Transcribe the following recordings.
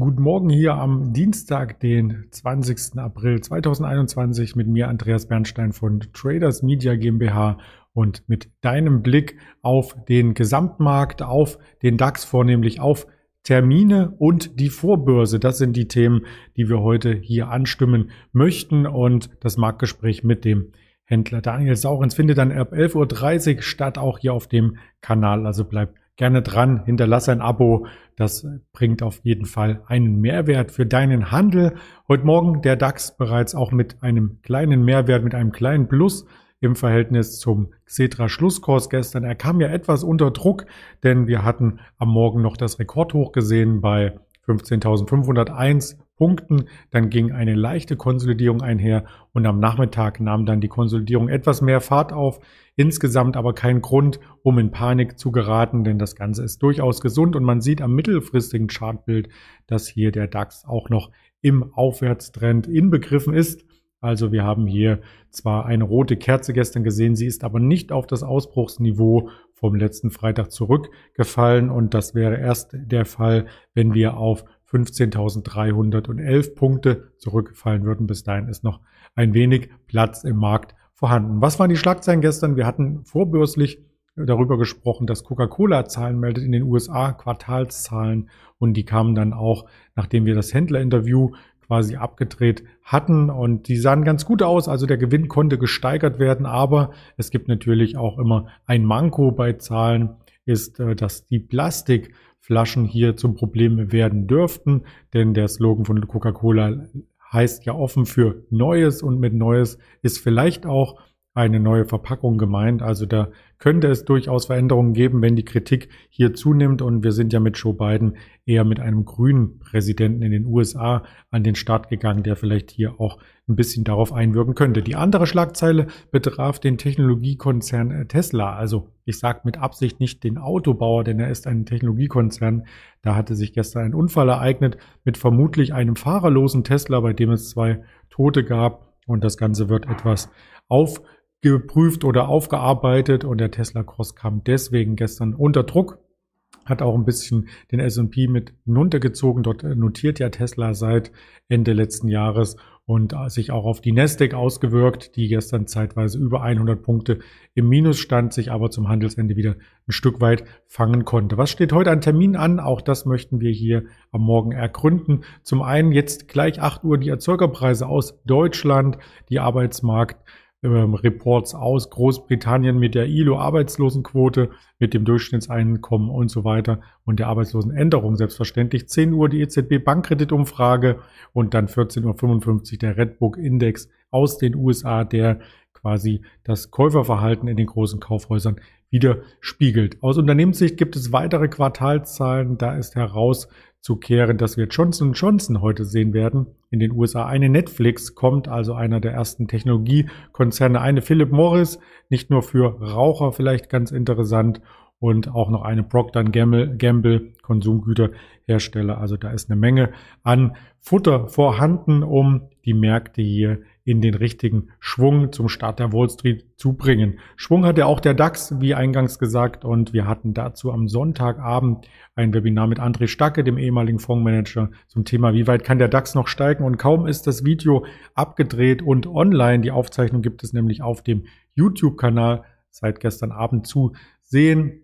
Guten Morgen hier am Dienstag, den 20. April 2021 mit mir Andreas Bernstein von Traders Media GmbH und mit deinem Blick auf den Gesamtmarkt, auf den DAX vornehmlich, auf Termine und die Vorbörse. Das sind die Themen, die wir heute hier anstimmen möchten und das Marktgespräch mit dem Händler Daniel Saurens findet dann ab 11.30 Uhr statt, auch hier auf dem Kanal. Also bleibt gerne dran, hinterlasse ein Abo. Das bringt auf jeden Fall einen Mehrwert für deinen Handel. Heute Morgen der DAX bereits auch mit einem kleinen Mehrwert, mit einem kleinen Plus im Verhältnis zum Xetra Schlusskurs gestern. Er kam ja etwas unter Druck, denn wir hatten am Morgen noch das Rekordhoch gesehen bei 15.501 Punkten. Dann ging eine leichte Konsolidierung einher und am Nachmittag nahm dann die Konsolidierung etwas mehr Fahrt auf. Insgesamt aber kein Grund, um in Panik zu geraten, denn das Ganze ist durchaus gesund und man sieht am mittelfristigen Chartbild, dass hier der DAX auch noch im Aufwärtstrend inbegriffen ist. Also wir haben hier zwar eine rote Kerze gestern gesehen, sie ist aber nicht auf das Ausbruchsniveau vom letzten Freitag zurückgefallen und das wäre erst der Fall, wenn wir auf 15.311 Punkte zurückgefallen würden. Bis dahin ist noch ein wenig Platz im Markt vorhanden. Was waren die Schlagzeilen gestern? Wir hatten vorbörslich darüber gesprochen, dass Coca-Cola Zahlen meldet in den USA, Quartalszahlen und die kamen dann auch, nachdem wir das Händlerinterview quasi abgedreht hatten und die sahen ganz gut aus. Also der Gewinn konnte gesteigert werden, aber es gibt natürlich auch immer ein Manko bei Zahlen, ist, äh, dass die Plastik Flaschen hier zum Problem werden dürften, denn der Slogan von Coca-Cola heißt ja offen für Neues und mit Neues ist vielleicht auch eine neue Verpackung gemeint. Also da könnte es durchaus Veränderungen geben, wenn die Kritik hier zunimmt. Und wir sind ja mit Joe Biden eher mit einem grünen Präsidenten in den USA an den Start gegangen, der vielleicht hier auch ein bisschen darauf einwirken könnte. Die andere Schlagzeile betraf den Technologiekonzern Tesla. Also ich sage mit Absicht nicht den Autobauer, denn er ist ein Technologiekonzern. Da hatte sich gestern ein Unfall ereignet mit vermutlich einem fahrerlosen Tesla, bei dem es zwei Tote gab. Und das Ganze wird etwas auf geprüft oder aufgearbeitet und der Tesla Cross kam deswegen gestern unter Druck. Hat auch ein bisschen den S&P mit hinuntergezogen. Dort notiert ja Tesla seit Ende letzten Jahres und sich auch auf die Nasdaq ausgewirkt, die gestern zeitweise über 100 Punkte im Minus stand, sich aber zum Handelsende wieder ein Stück weit fangen konnte. Was steht heute an Termin an? Auch das möchten wir hier am Morgen ergründen. Zum einen jetzt gleich 8 Uhr die Erzeugerpreise aus Deutschland, die Arbeitsmarkt ähm, Reports aus Großbritannien mit der ILO-Arbeitslosenquote, mit dem Durchschnittseinkommen und so weiter und der Arbeitslosenänderung selbstverständlich. 10 Uhr die EZB-Bankkreditumfrage und dann 14.55 Uhr der Redbook-Index aus den USA, der quasi das Käuferverhalten in den großen Kaufhäusern widerspiegelt. Aus Unternehmenssicht gibt es weitere Quartalzahlen. Da ist herauszukehren, dass wir Johnson Johnson heute sehen werden in den USA. Eine Netflix kommt, also einer der ersten Technologiekonzerne. Eine Philip Morris, nicht nur für Raucher vielleicht ganz interessant und auch noch eine Procter Gamble, Gamble Konsumgüterhersteller. Also da ist eine Menge an Futter vorhanden, um die Märkte hier in den richtigen Schwung zum Start der Wall Street zu bringen. Schwung hatte auch der DAX, wie eingangs gesagt, und wir hatten dazu am Sonntagabend ein Webinar mit André Stacke, dem ehemaligen Fondsmanager, zum Thema, wie weit kann der DAX noch steigen? Und kaum ist das Video abgedreht und online. Die Aufzeichnung gibt es nämlich auf dem YouTube-Kanal seit gestern Abend zu sehen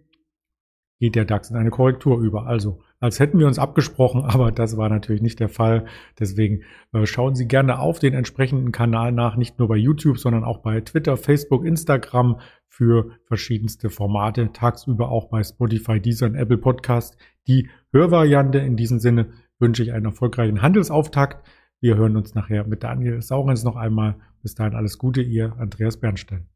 geht der DAX in eine Korrektur über. Also als hätten wir uns abgesprochen, aber das war natürlich nicht der Fall. Deswegen äh, schauen Sie gerne auf den entsprechenden Kanal nach, nicht nur bei YouTube, sondern auch bei Twitter, Facebook, Instagram für verschiedenste Formate, tagsüber auch bei Spotify, Deezer und Apple Podcast. Die Hörvariante in diesem Sinne wünsche ich einen erfolgreichen Handelsauftakt. Wir hören uns nachher mit Daniel Saurens noch einmal. Bis dahin alles Gute, ihr Andreas Bernstein.